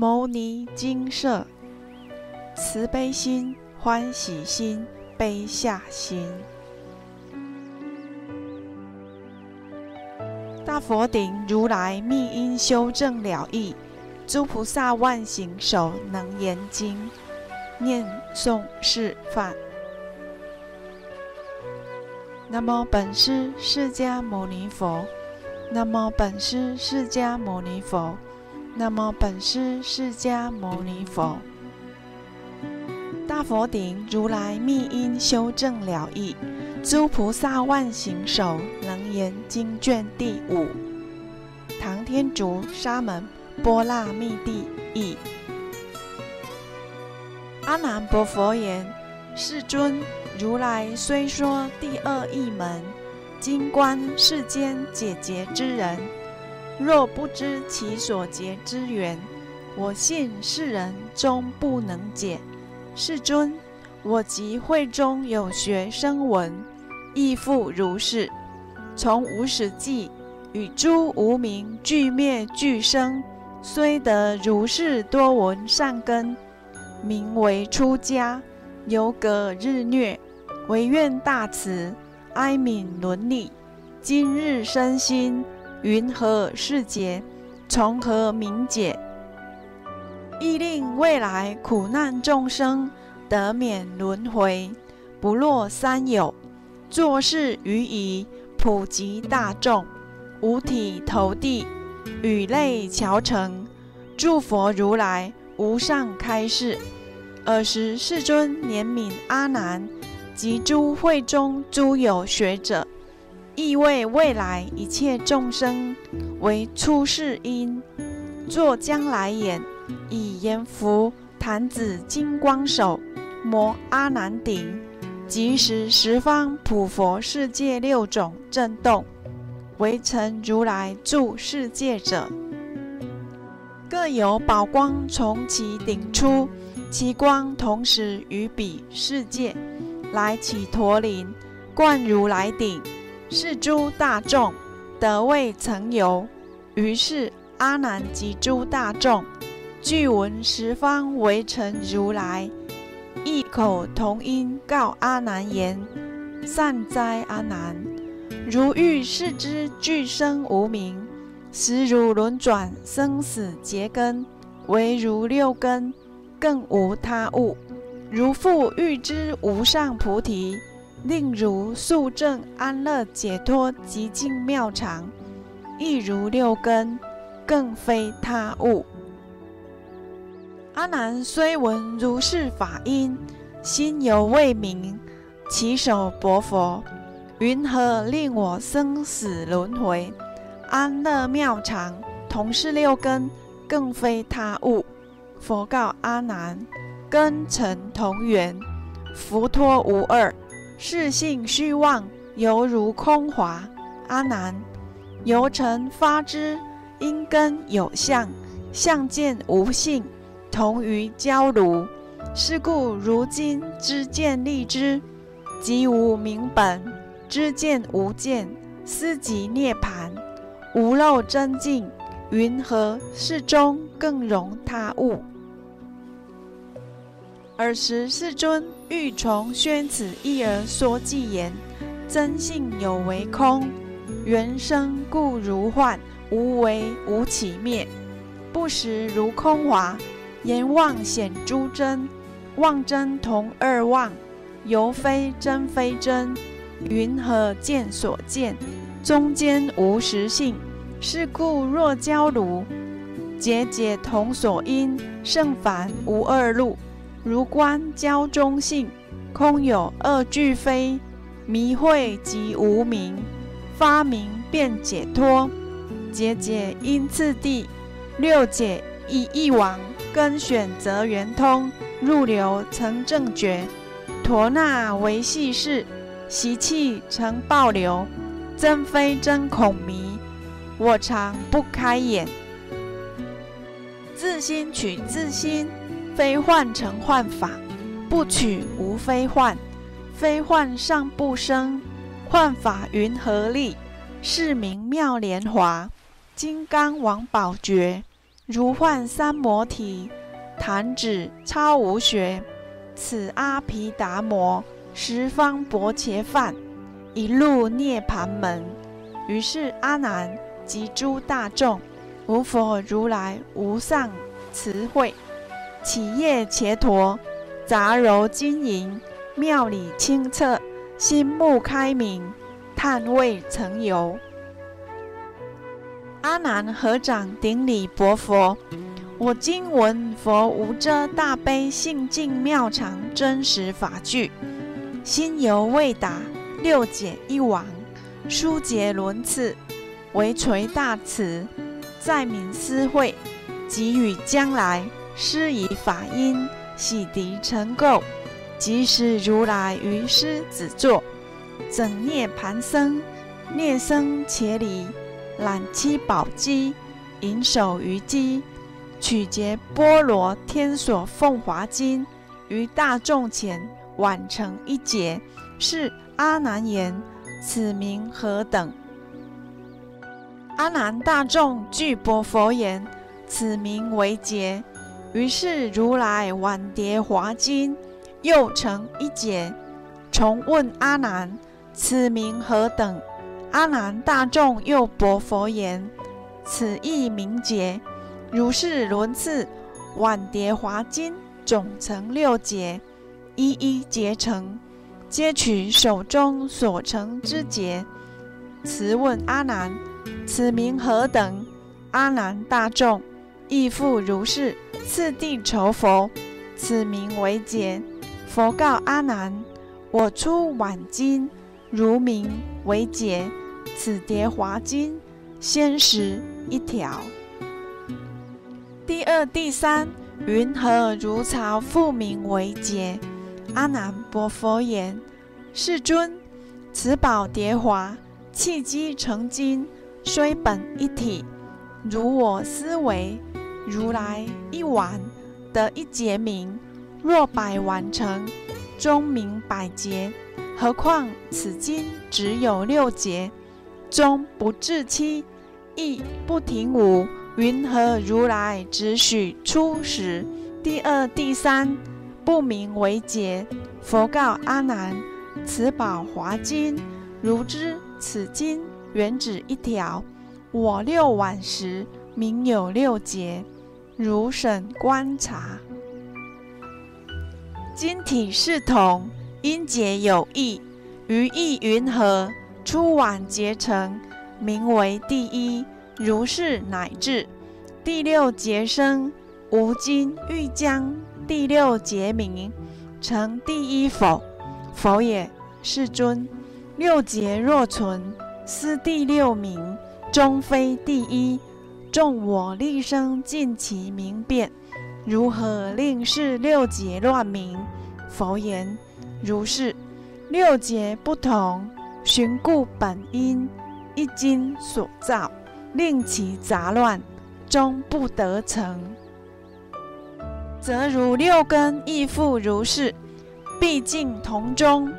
牟尼精舍，慈悲心、欢喜心、悲下心。大佛顶如来密因修正了义，诸菩萨万行手能言经，念诵示范。那么本师释迦牟尼佛。那么本师释迦牟尼佛。南无本师释迦牟尼佛。大佛顶如来密因修正了义，诸菩萨万行手能言经卷第五。唐天竺沙门波那密地译。阿难波佛言：世尊。如来虽说第二义门，今观世间解结之人，若不知其所结之缘，我信世人终不能解。世尊，我即会中有学生闻，亦复如是。从无始际与诸无名俱灭俱生，虽得如是多闻善根，名为出家，犹隔日虐。唯愿大慈，哀悯伦理。今日身心云何世劫？从何明解？亦令未来苦难众生得免轮回，不落三有。作事于以，普及大众，五体投地，语泪桥成。诸佛如来无上开示。尔时世尊怜悯阿难。及诸会中诸有学者，亦为未来一切众生为出世因，作将来眼，以阎浮坛子金光手摩阿难顶，即时十方普佛世界六种震动，为成如来住世界者，各有宝光从其顶出，其光同时于彼世界。来起陀林，灌如来顶，是诸大众得未曾有。于是阿难及诸大众俱闻十方围城如来，异口同音告阿难言：“善哉，阿难！如欲视之俱生无名，实如轮转生死结根，唯如六根，更无他物。”如复欲知无上菩提，令如速证安乐解脱极尽妙常，亦如六根，更非他物。阿难虽闻如是法音，心犹未明，起手薄佛：云何令我生死轮回？安乐妙常，同是六根，更非他物。佛告阿难。根尘同源，福托无二，是性虚妄，犹如空华。阿难，由尘发之，因根有相，相见无性，同于焦炉。是故如今知见立之，即无明本；知见无见，思即涅盘。无漏真净，云何世中更容他物？尔时世尊欲从宣此意而说偈言：真性有为空，缘生故如幻，无为无起灭，不实如空华。言妄显诸真，妄真同二妄，犹非真非真。云何见所见？中间无实性。是故若交如，节节同所因，胜凡无二路。如观交中性，空有二俱非，迷会即无明，发明便解脱。节节因次第，六解以一往，根选择圆通，入流成正觉。陀那为细事，习气成暴流，真非真恐迷，我常不开眼。自心取自心。非幻成幻法，不取无非幻，非幻尚不生，幻法云何立？是名妙莲华，金刚王宝觉，如幻三摩提，弹指超无学。此阿毗达摩十方薄伽梵，一路涅盘门。于是阿难及诸大众，无佛如来无上慈慧，起业伽陀，杂糅金银，妙理清澈，心目开明，叹未曾有。阿难合掌顶礼薄佛：“我今闻佛无遮大悲性净妙常真实法句，心犹未达六解一王，殊结轮次，唯垂大慈，在明思慧，给予将来施以法音，洗涤尘垢，即使如来于狮子座，整涅盘僧，涅生且离。”揽七宝机，引手于机，取结波罗天所奉华经，于大众前晚成一劫。是阿难言：“此名何等？”阿难大众具薄佛言：“此名为劫。”于是如来碗叠华经，又成一劫，重问阿难：“此名何等？”阿难大众又薄佛言：“此意名节，如是轮次，碗叠华经总成六节，一一结成，皆取手中所成之节。辞问阿难：此名何等？阿难大众亦复如是，次第酬佛：此名为节。佛告阿难：我出晚经。”如名为解，此叠华经先识一条。第二、第三云何如巢复名为解？阿难薄佛言：世尊，此宝叠华契机成金，虽本一体，如我思维，如来一丸得一节名，若百完成，终名百劫。何况此经只有六节，终不至七，亦不停五，云何如来只许初时？第二、第三不明为劫。佛告阿难：此宝华经，如知此经原指一条。我六晚时名有六劫，如审观察，今体是同。因结有异，于意云何？初晚结成，名为第一。如是乃至第六节生，无今欲将第六节名成第一否？否也。世尊，六节若存，思第六名终非第一。众我立生尽其名变，如何令是六节乱名？佛言。如是六节不同，寻故本因，一经所造，令其杂乱，终不得成。则如六根亦复如是，毕竟同中，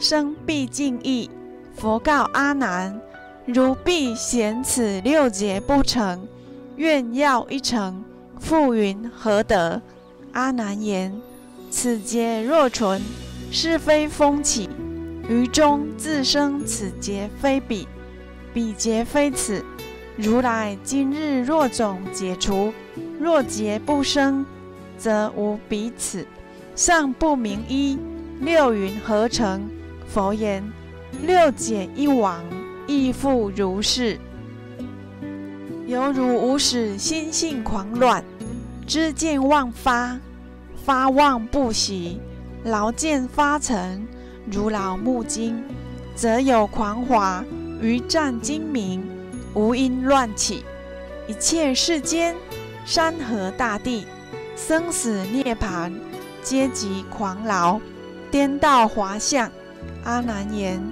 生毕竟异。佛告阿难：如必嫌此六节不成，愿要一成，复云何得？阿难言：此节若存。是非风起，于中自生此劫非彼，彼劫非此。如来今日若种解除，若劫不生，则无彼此。尚不明一，六云何成？佛言：六解一往，亦复如是。犹如无始心性狂乱，知见妄发，发妄不息。劳见发成，如老木金，则有狂华于战精明，无因乱起。一切世间，山河大地，生死涅槃，皆即狂劳，颠倒华相。阿难言：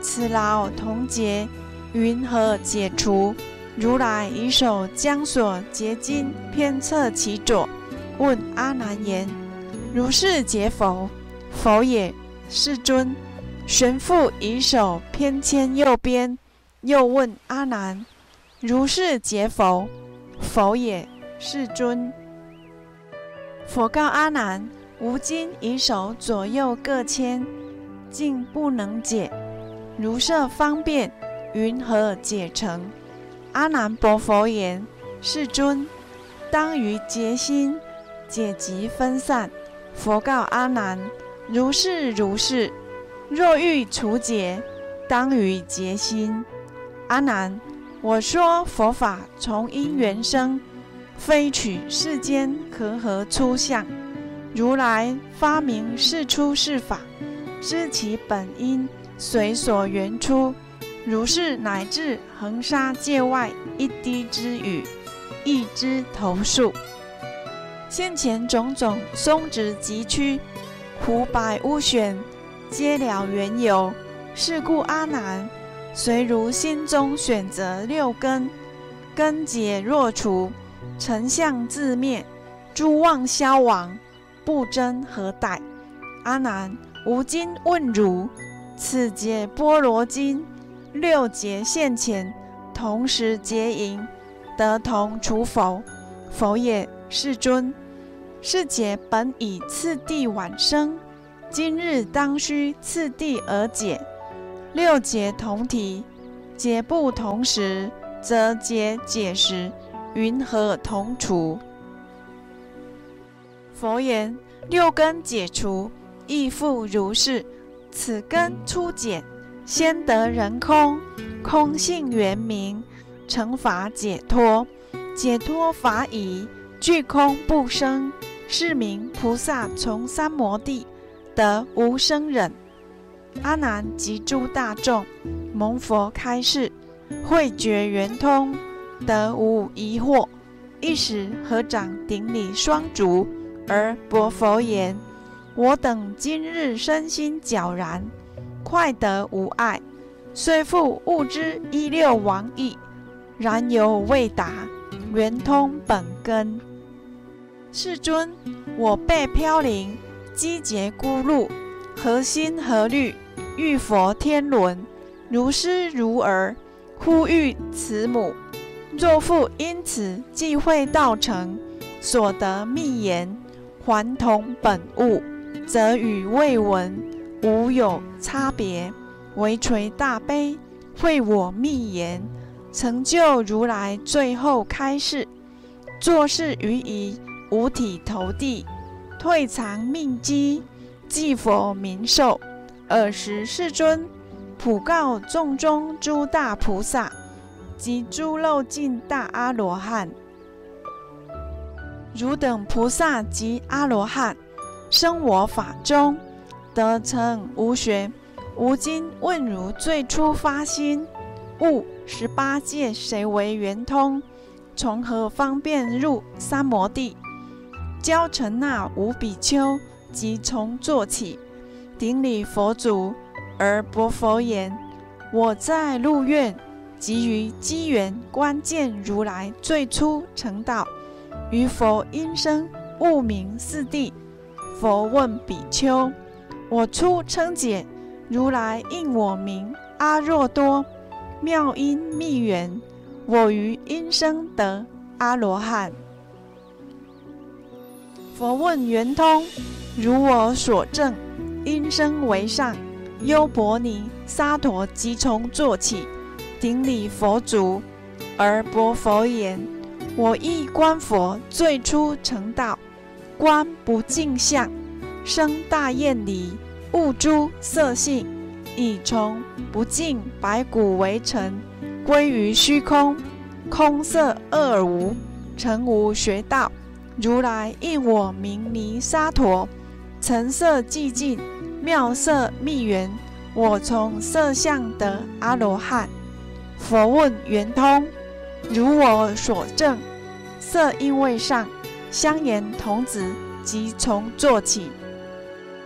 此劳同劫，云何解除？如来以手将所结金偏侧其左，问阿难言。如是解否？否也。世尊，玄复以手偏牵右边，又问阿难：如是解否？否也。世尊。佛告阿难：吾今以手左右各牵，竟不能解。如设方便，云何解成？阿难薄佛言：世尊，当于结心，解集分散。佛告阿难：如是如是。若欲除解，当于结心。阿难，我说佛法从因缘生，非取世间和合出相。如来发明是出世法，知其本因，随所缘出。如是乃至恒沙界外一滴之雨，一枝头树，现前种种松直疾曲，湖白乌旋。皆了缘由，是故阿难，随如心中选择六根，根结若除，成相自灭，诸妄消亡，不争何待？阿难，吾今问汝：此劫波罗经六劫现前，同时结营，得同除否？否也，世尊。是劫本以次第晚生。今日当须次第而解，六劫同体，解不同时，则解解时，云何同除？佛言：六根解除，亦复如是。此根初解，先得人空，空性圆明，成法解脱，解脱法已，具空不生，是名菩萨从三摩地。得无生忍，阿难及诸大众蒙佛开示，慧觉圆通，得无疑惑。一时合掌顶礼双足，而薄佛言：“我等今日身心皎然，快得无碍。虽复悟之一六王意，然犹未达圆通本根。世尊，我辈飘零。”积劫孤露，何心何虑？欲佛天伦，如师如儿，呼吁慈母。若复因此忌讳道成，所得密言，还同本物，则与未闻无有差别。唯垂大悲，会我密言，成就如来最后开示。作事于仪，五体投地。退藏命机，祭佛明寿。尔时世尊普告众中诸大菩萨及诸漏尽大阿罗汉：汝等菩萨及阿罗汉，生我法中，得成无学。吾今问汝最初发心，悟十八界谁为圆通？从何方便入三摩地？教成那五比丘，即从坐起，顶礼佛祖，而薄佛言：“我在入院，急于机缘关键如来最初成道，于佛因声悟明四谛。佛问比丘：我初称解，如来应我名阿若多，妙音密缘，我于因声得阿罗汉。”佛问圆通，如我所证，因声为上。优婆尼沙陀即从坐起，顶礼佛足，而薄佛言：我亦观佛最初成道，观不净相，生大厌离，悟诸色性，以从不净白骨为尘，归于虚空，空色二无，成无学道。如来应我名尼沙陀，成色寂静，妙色密缘。我从色相得阿罗汉。佛问圆通，如我所证，色因为上，相言童子即从坐起，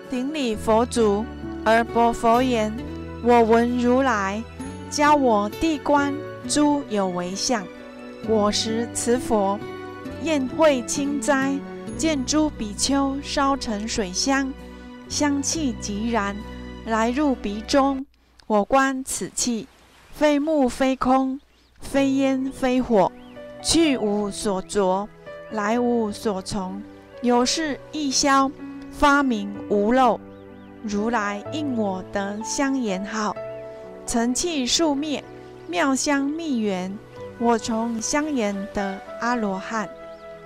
顶礼佛足，而薄佛言：我闻如来教我地观诸有为相，我识此佛。宴会清斋，见诸比丘烧成水香，香气极然，来入鼻中。我观此气，非木非空，非烟非火，去无所着，来无所从，有事亦消，发明无漏。如来应我得香言好，尘气数灭，妙香密源。我从香言得阿罗汉。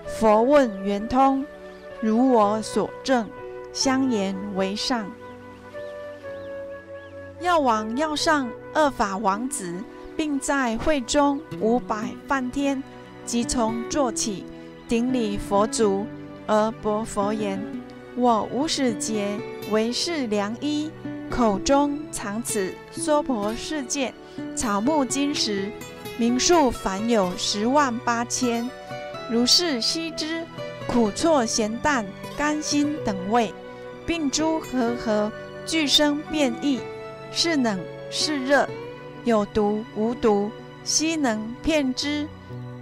佛问圆通，如我所证，香言为上。药王要上二法王子，并在会中五百梵天，即从坐起，顶礼佛足，而薄佛言：“我无始劫为是良医，口中藏此娑婆世界草木金石，名数凡有十万八千。如是悉知，苦错咸淡甘辛等味，并诸和合，俱生变异。”是冷是热，有毒无毒，悉能骗之。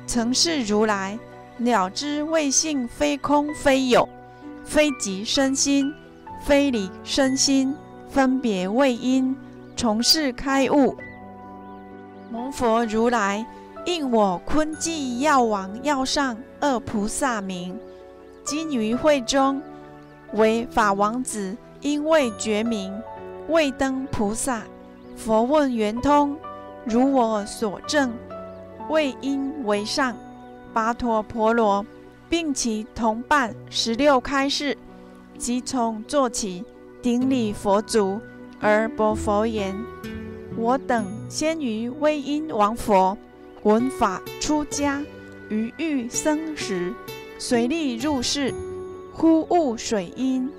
曾是如来了知未性，非空非有，非即身心，非理身心，分别为因，从事开悟。蒙佛如来应我坤寂药王药上二菩萨名，今于会中为法王子，因为觉名。未登菩萨，佛问圆通，如我所证，为因为上，跋陀婆罗，并其同伴十六开示，即从坐起，顶礼佛足，而薄佛言：我等先于威因王佛，闻法出家，于欲生时，随力入室，忽悟水因，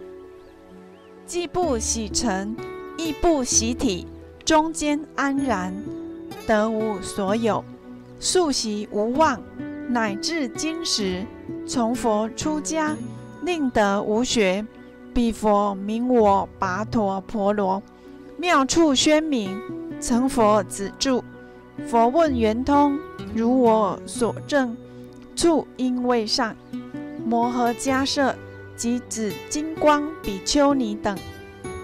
既不洗尘。亦不洗体，中间安然，得无所有，素习无妄，乃至今时，从佛出家，令得无学。彼佛名我跋陀婆罗，妙处宣明，成佛子住。佛问圆通，如我所证，处因位上，摩诃迦摄及子金光比丘尼等。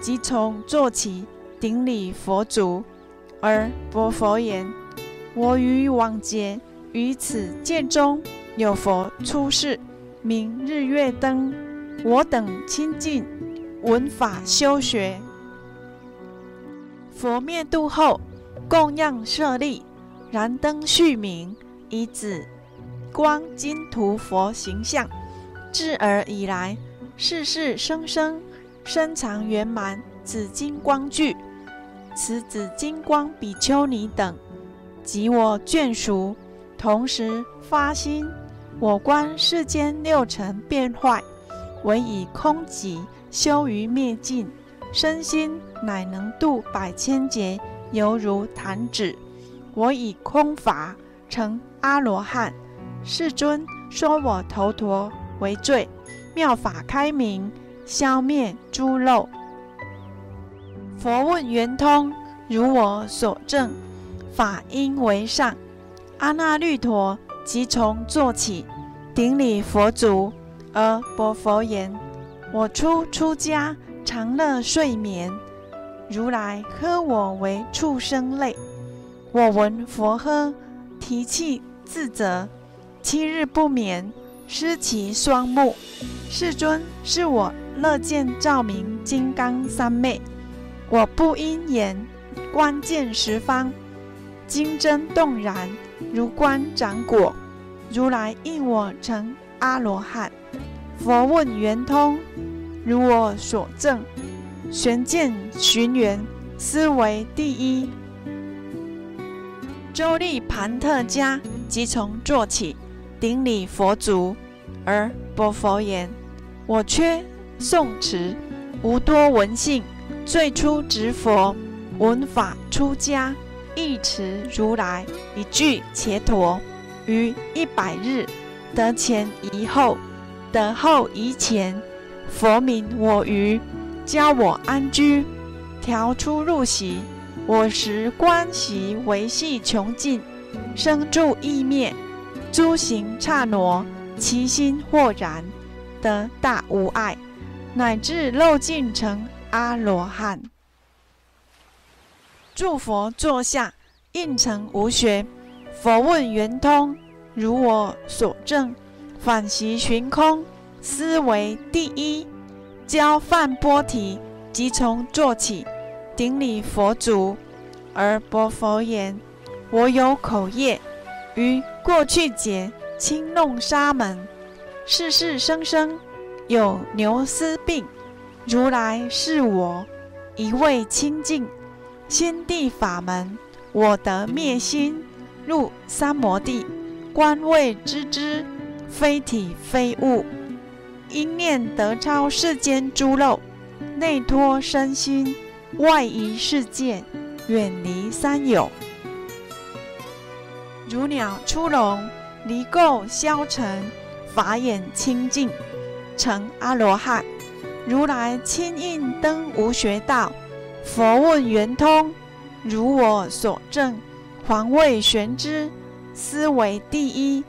即从坐起，顶礼佛足，而薄佛言：“我于往劫于此界中有佛出世，名日月灯。我等亲近闻法修学，佛灭度后，供养舍利，燃灯续明，以紫光金涂佛形象。自尔以来，世世生生。”身藏圆满紫金光具，此紫金光比丘尼等，及我眷属，同时发心：我观世间六尘变坏，唯以空寂修于灭尽，身心乃能度百千劫，犹如弹指。我以空法成阿罗汉。世尊说我头陀为最，妙法开明。消灭诸漏。佛问圆通，如我所证，法应为上。阿那律陀即从坐起，顶礼佛足，而薄佛言：我出出家，常乐睡眠。如来呵我为畜生类。我闻佛呵，提气自责，七日不眠，失其双目。世尊，是我。乐见照明金刚三昧，我不因言观见十方，金真动然，如观掌果。如来应我成阿罗汉。佛问圆通，如我所证，玄见寻缘，思维第一。周利盘特迦即从坐起，顶礼佛足，而薄佛言：我缺。宋词无多闻性，最初执佛闻法出家，一持如来一句伽陀，于一百日得前一后，得后一前。佛名我于，教我安居，调出入息。我时观习维系穷尽，生住意灭，诸行刹挪，其心豁然，得大无碍。乃至漏尽成阿罗汉。诸佛坐下，应成无学。佛问圆通，如我所证，反习寻空，思为第一。教梵波提，即从做起，顶礼佛足，而薄佛言：“我有口业，于过去劫轻弄沙门，世世生生有牛斯病。如来是我一味清净心地法门，我得灭心入三摩地，观位知之，非体非物。”因念得超世间诸漏，内脱身心，外移世界，远离三有。如鸟出笼，离垢消尘，法眼清净，成阿罗汉。如来亲印登无学道，佛问圆通，如我所证，还未玄之，思为第一。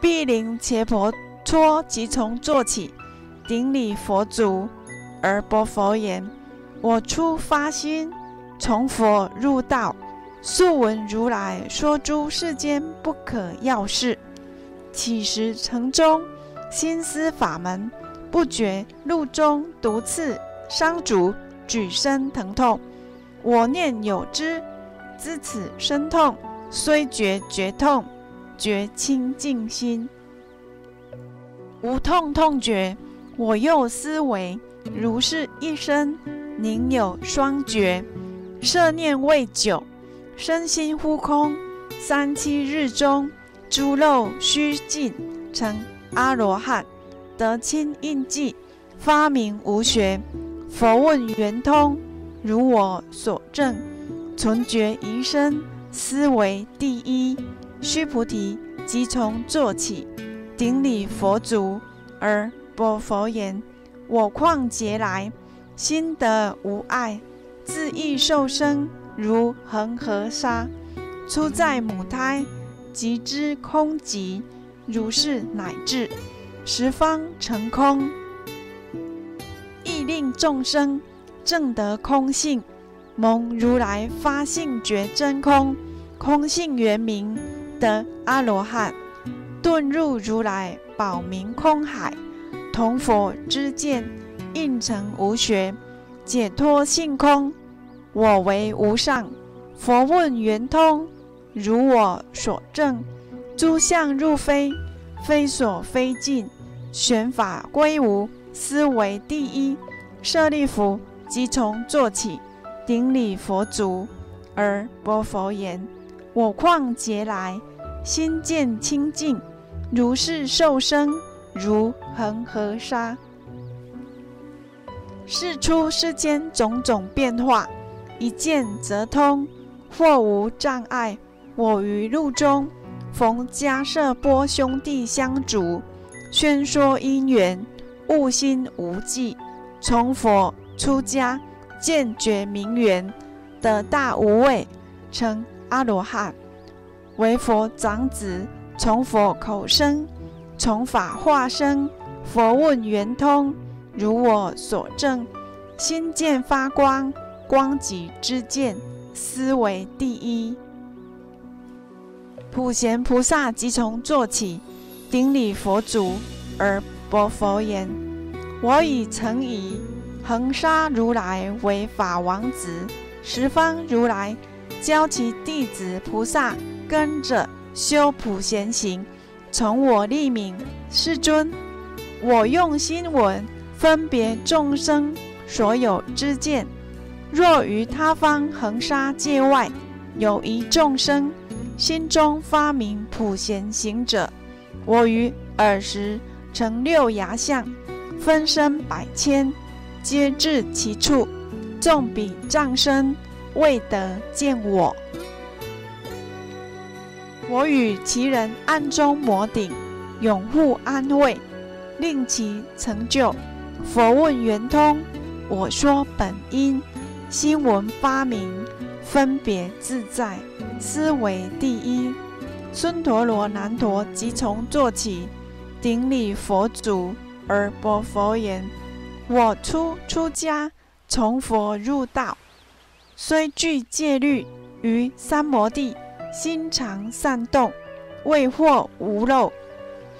毗陵伽婆娑即从做起。顶礼佛足，而薄佛言：“我初发心，从佛入道，素闻如来说诸世间不可要事，起时城中心思法门，不觉路中毒刺伤足，举身疼痛。我念有之，知此生痛，虽觉觉痛，觉清净心，无痛痛觉。”我又思维，如是一生，宁有双绝？摄念未久，身心忽空。三七日中，诸漏须尽，成阿罗汉，得清印记，发明无学。佛问圆通，如我所证，存觉一生，思维第一。须菩提，即从做起，顶礼佛足，而。我佛言：“我旷劫来，心得无碍，自意受生，如恒河沙。出在母胎，即知空寂，如是乃至十方成空，令众生证得空性，蒙如来发性觉真空，空性圆明，得阿罗汉，遁入如来宝明空海。”同佛之见，应成无学，解脱性空。我为无上，佛问圆通，如我所证，诸相入非，非所非尽，玄法归无，思为第一。舍利弗，即从做起，顶礼佛足，而薄佛言：我况劫来，心见清净，如是受生。如恒河沙，是出世间种种变化，一见则通，或无障碍。我于路中逢迦舍波兄弟相逐，宣说因缘，悟心无际。从佛出家，见觉明缘，得大无畏，称阿罗汉，为佛长子，从佛口生。从法化生，佛问圆通，如我所证，心见发光，光即之见，思为第一。普贤菩萨即从坐起，顶礼佛足，而薄佛言：“我已曾以恒沙如来为法王子，十方如来教其弟子菩萨跟着修普贤行。”从我立名，世尊，我用心闻分别众生所有之见。若于他方恒沙界外有一众生心中发明普贤行者，我于尔时成六牙相，分身百千，皆至其处，众彼障身，未得见我。我与其人暗中摩顶，永护安慰，令其成就。佛问圆通，我说本因，心闻发明，分别自在，思维第一。孙陀罗难陀即从坐起，顶礼佛足，而薄佛言：我出出家，从佛入道，虽具戒律，于三摩地。心常善动，未获无漏，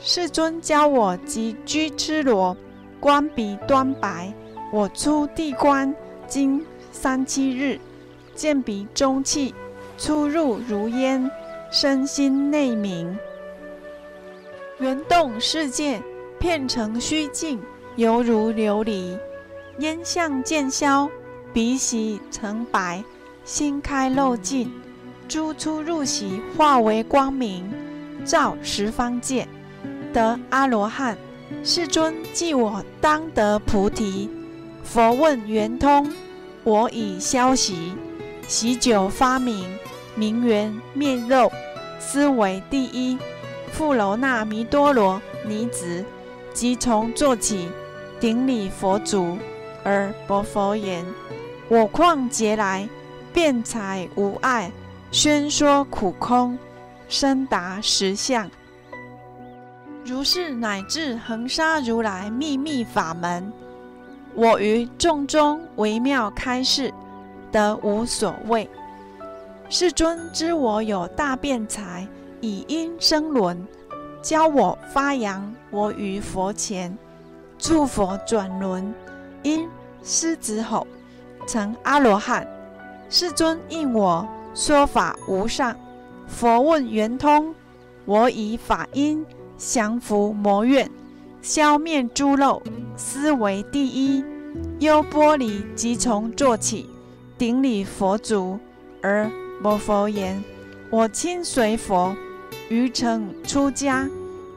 世尊教我即居痴罗，观鼻端白。我出地观，经三七日，见鼻中气出入如烟，身心内明。圆动世界，片成虚境，犹如琉璃。烟相渐消，鼻息成白，心开漏尽，诸出入息化为光明，照十方界，得阿罗汉。世尊记我当得菩提。佛问圆通，我已消息，喜久发明，名缘灭肉，思为第一。富楼那弥多罗尼子即从做起，顶礼佛足，而薄佛言：“我旷劫来，辩才无碍，宣说苦空，深达实相。如是乃至恒沙如来秘密法门，我于众中微妙开示，得无所谓。世尊知我有大辩才。”以因生轮，教我发扬我于佛前，助佛转轮，因狮子吼，成阿罗汉。世尊应我说法无上，佛问圆通，我以法音降伏魔怨，消灭诸漏，思为第一。优波离即从做起，顶礼佛足，而摩佛言：我亲随佛。于成出家，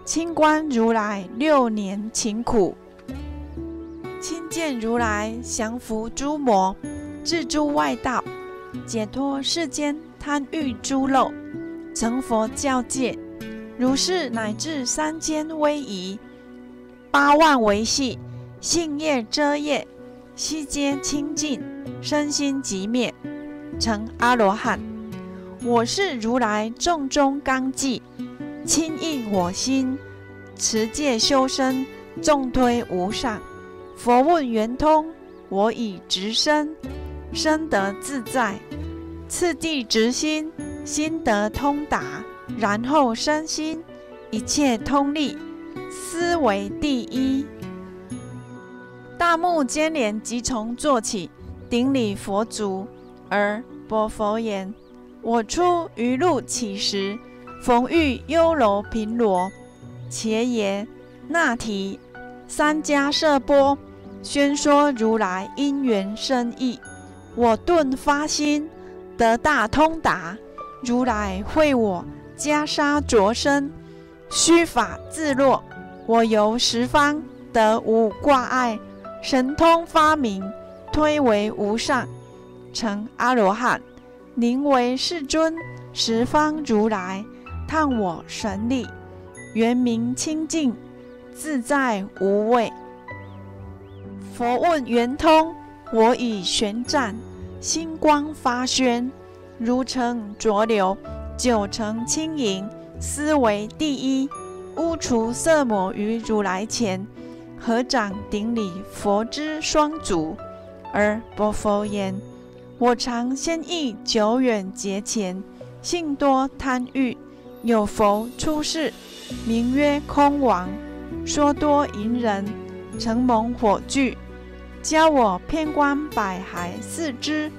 清观如来六年勤苦，亲见如来降伏诸魔，治诸外道，解脱世间贪欲诸漏，成佛教界，如是乃至三千威仪，八万维系，性业遮业，悉皆清净，身心即灭，成阿罗汉。我是如来众中刚纪，亲应我心，持戒修身，众推无上。佛问圆通，我以直身，身得自在。次第直心，心得通达，然后身心一切通利，思为第一。大目犍连即从坐起，顶礼佛足，而薄佛言。我出于路起时，逢遇优楼频罗，且也那提三迦舍波，宣说如来因缘深意。我顿发心，得大通达。如来会我袈裟着身，须法自落。我由十方，得无挂碍，神通发明，推为无上，成阿罗汉。宁为世尊，十方如来，叹我神力，圆明清净，自在无畏。佛问圆通，我以玄湛，星光发宣，如成浊流，九成轻盈，思为第一。污除色魔于如来前，合掌顶礼佛之双足，而不佛言。我常先意久远劫前，性多贪欲，有佛出世，名曰空王，说多淫人，承蒙火炬，教我偏观百骸四肢，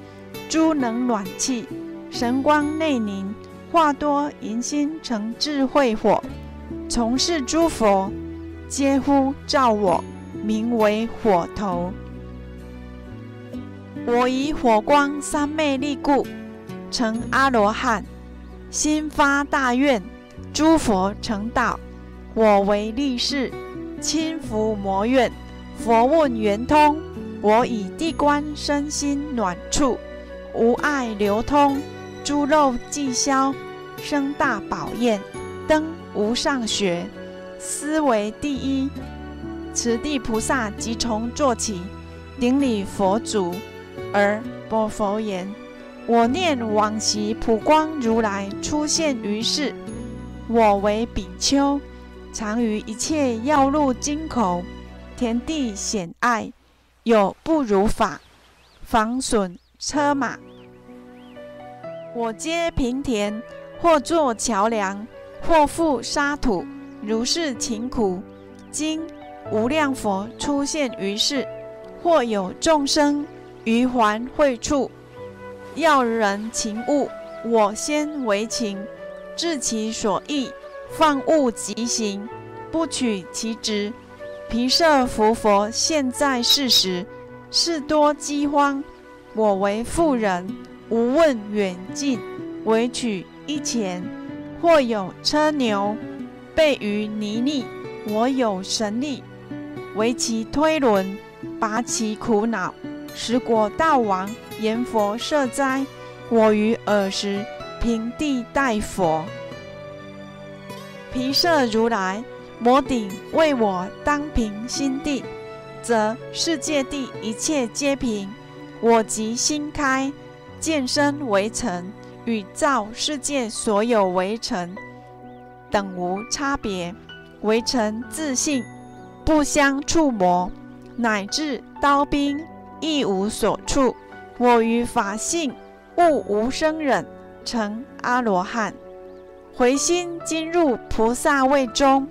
诸能暖气，神光内凝，化多淫心成智慧火，从事诸佛，皆呼照我，名为火头。我以火光三昧力故，成阿罗汉，心发大愿，诸佛成道，我为力士，亲伏魔怨。佛问圆通，我以地观身心暖处，无碍流通，诸漏寂消，生大宝焰，登无上学，思为第一。此地菩萨即从坐起，顶礼佛足。而波佛言：“我念往昔普光如来出现于世，我为比丘，常于一切要路金口、田地险隘，有不如法，防损车马。我皆平田，或作桥梁，或覆沙土，如是勤苦。今无量佛出现于世，或有众生于还会处，要人情物，我先为勤，治其所意，放物即行，不取其职。皮舍浮佛现在世时，事多饥荒，我为妇人，无问远近，唯取一钱。或有车牛，备于泥泞。我有神力，为其推轮，拔其苦恼，十果大王言佛设灾。我于尔时平地待佛，皮舍如来摩顶为我当平心地，则世界地一切皆平。我即心开，见身为尘，与造世界所有为尘，等无差别。为尘自信，不相触磨，乃至刀兵亦无所处。我于法性悟无生忍，成阿罗汉，回心进入菩萨位中，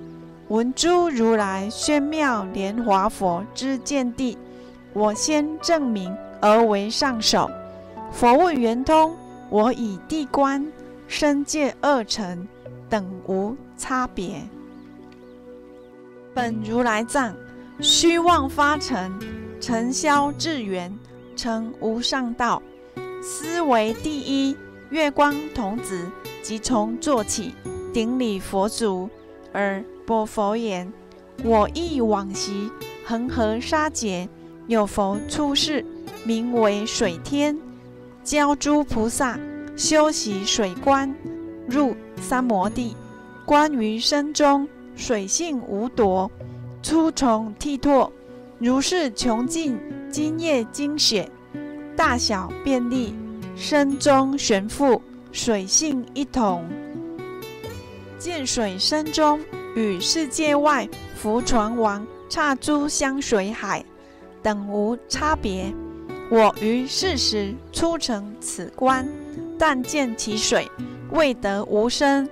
闻诸如来宣妙莲华佛之见地。我先证明而为上首。佛问圆通，我以地观身界二乘等无差别。本如来藏，虚妄发成，尘嚣至圆，成无上道。思为第一，月光童子即从坐起，顶礼佛足，而播佛言：我忆往昔恒河沙劫，有佛出世，名为水天，教诸菩萨修习水观，入三摩地，观于身中。水性无夺，粗重剔拓，如是穷尽精液精血，大小便利，身中悬覆，水性一同。见水身中，与世界外浮船王刹诸香水海等无差别。我于世时初成此观，但见其水未得无声，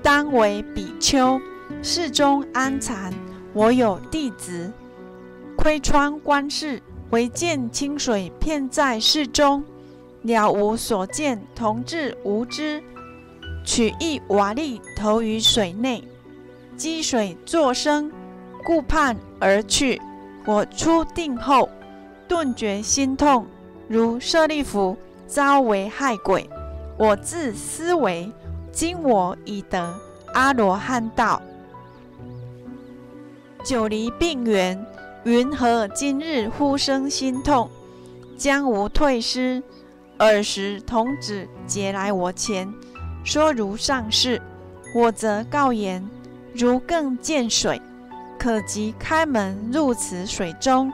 当为比丘。世中安禅，我有弟子，窥窗观世，唯见清水片在室中，了无所见，同志无知。取一瓦砾投于水内，积水作声，顾盼而去。我出定后，顿觉心痛，如舍利弗遭为害鬼。我自思维，今我已得阿罗汉道。久离病源，云何今日忽生心痛？将无退失。尔时童子劫来我前，说如上事。我则告言：如更见水，可即开门入此水中，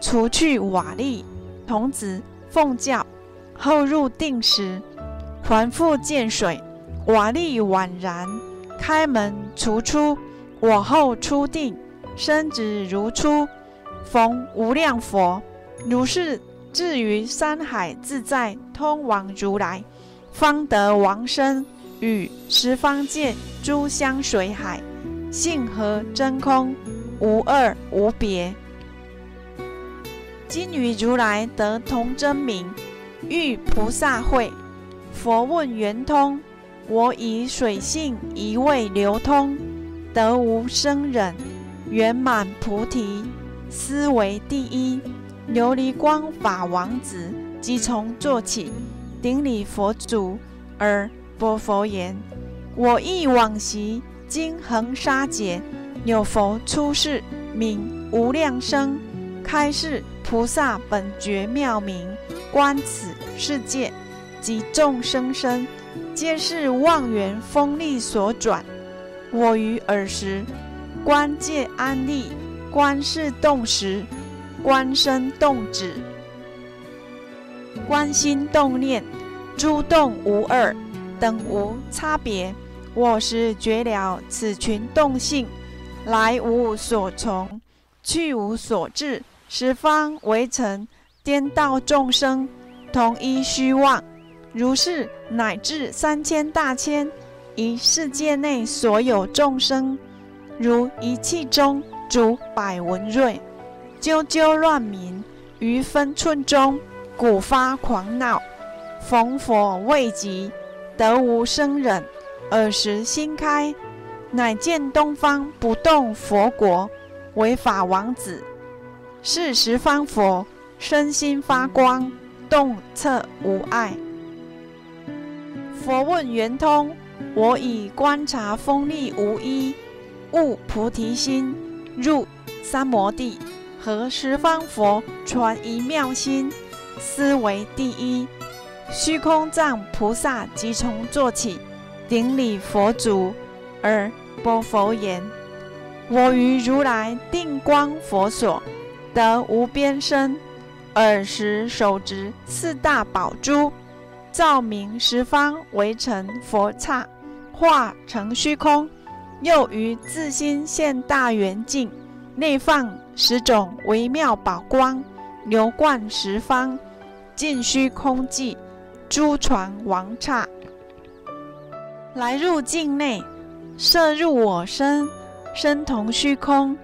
除去瓦砾。童子奉教，后入定时，还复见水，瓦砾宛然。开门除出，我后出定。生子如初，逢无量佛，如是至于山海自在通往如来，方得王身，与十方界诸香水海，性和真空，无二无别。今与如来得同真名，遇菩萨会，佛问圆通，我以水性一味流通，得无生忍。圆满菩提，思为第一。琉璃光法王子即从坐起，顶礼佛祖，而播佛言：我忆往昔经恒沙劫，有佛出世，名无量生，开示菩萨本觉妙明，观此世界及众生身，皆是妄缘风力所转。我于尔时。观界安立，观世动时，观身动止，观心动念，诸动无二，等无差别。我时觉了此群动性，来无所从，去无所至，十方围城，颠倒众生，同一虚妄。如是，乃至三千大千，一世界内所有众生。如一气中主百文瑞，啾啾乱鸣于分寸中，鼓发狂闹。逢佛未及，得无生忍。尔时心开，乃见东方不动佛国，为法王子。是十方佛身心发光，动彻无碍。佛问圆通：我以观察锋利无一，悟菩提心，入三摩地，和十方佛传一妙心，思为第一。虚空藏菩萨即从坐起。顶礼佛足，而波佛言：“我于如来定光佛所得无边身，尔时手执四大宝珠，照明十方，围成佛刹，化成虚空。又于自心现大圆镜，内放十种微妙宝光，流贯十方，尽虚空际，诸传王刹。”来入境内，摄入我身，身同虚空，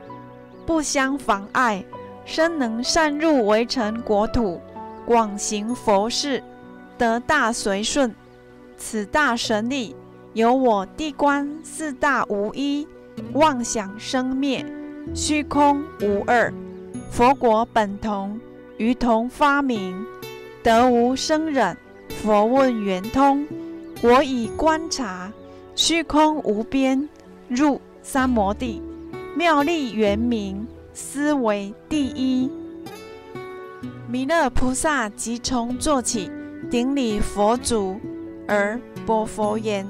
不相妨碍。身能善入围城国土，广行佛事，得大随顺。此大神力，有我地观四大无一，妄想生灭，虚空无二。佛国本同，于同发明，得无生忍。佛问圆通。我以观察虚空无边，入三摩地，妙力圆明，思为第一。弥勒菩萨即从坐起，顶礼佛祖，而薄佛言：“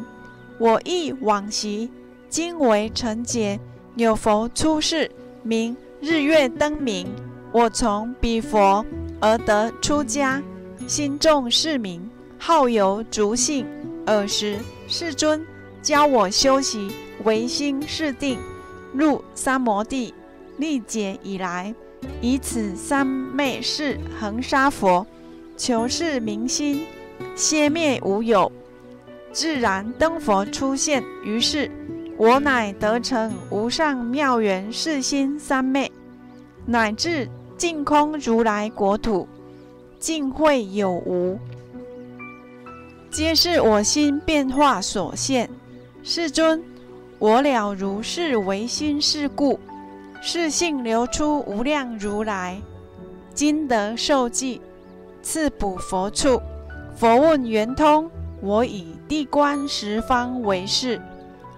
我亦往昔今为成劫，有佛出世，名日月灯明。我从彼佛而得出家，心重是名，好游足性。”尔时，世尊教我修习唯心是定，入三摩地，历劫以来，以此三昧是恒沙佛，求是明心，歇灭无有，自然灯佛出现。于是，我乃得成无上妙缘是心三昧，乃至净空如来国土，尽会有无。皆是我心变化所现。世尊，我了如是唯心是故，是性流出无量如来。今得受记，赐补佛处。佛问圆通，我以地观十方为是。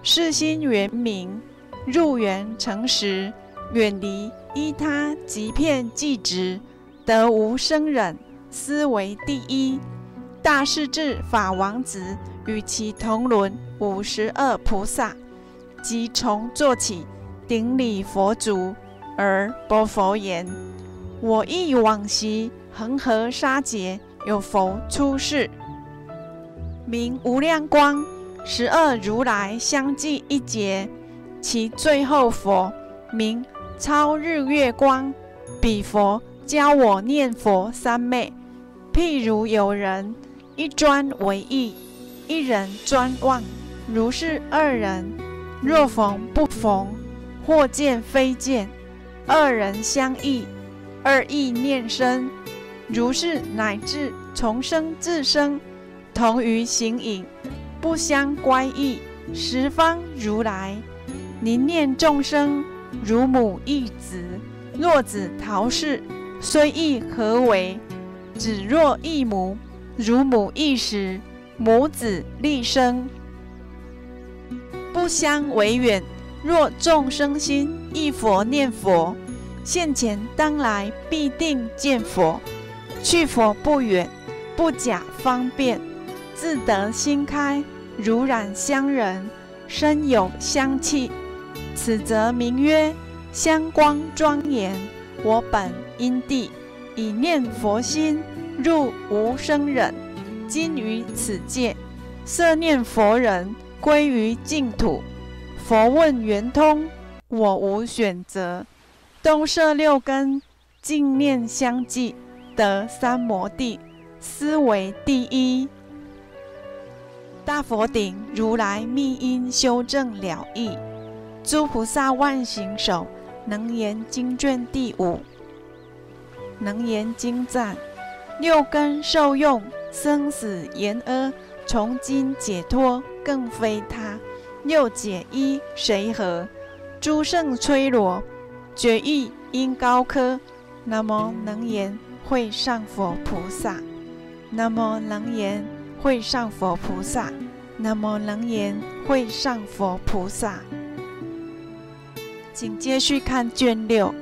是心圆明，入圆成实，远离依他即片即直，得无生忍，思为第一。大势至法王子与其同伦五十二菩萨，即从坐起，顶礼佛足，而播佛言：“我忆往昔恒河沙劫，有佛出世，名无量光，十二如来相继一劫，其最后佛名超日月光。彼佛教我念佛三昧，譬如有人。”一专为意，一人专望，如是二人，若逢不逢，或见非见，二人相异，二意念生，如是乃至重生自生，同于形影，不相乖异。十方如来，宁念众生如母忆子，若子逃世，虽亦何为？子若异母。如母一时，母子立生，不相为远。若众生心忆佛念佛，现前当来必定见佛。去佛不远，不假方便，自得心开，如染香人，身有香气。此则名曰香光庄严。我本因地以念佛心。入无生忍，今于此界，色念佛人归于净土。佛问圆通，我无选择。东摄六根，净念相继，得三摩地，思为第一。大佛顶如来密因修正了义，诸菩萨万行首能言经卷第五。能言经赞：六根受用，生死言阿，从今解脱更非他。六解一谁和？诸圣摧罗，绝艺因高科。那么能言会上佛菩萨，那么能言会上佛菩萨，那么能言会上佛菩萨。请继续看卷六。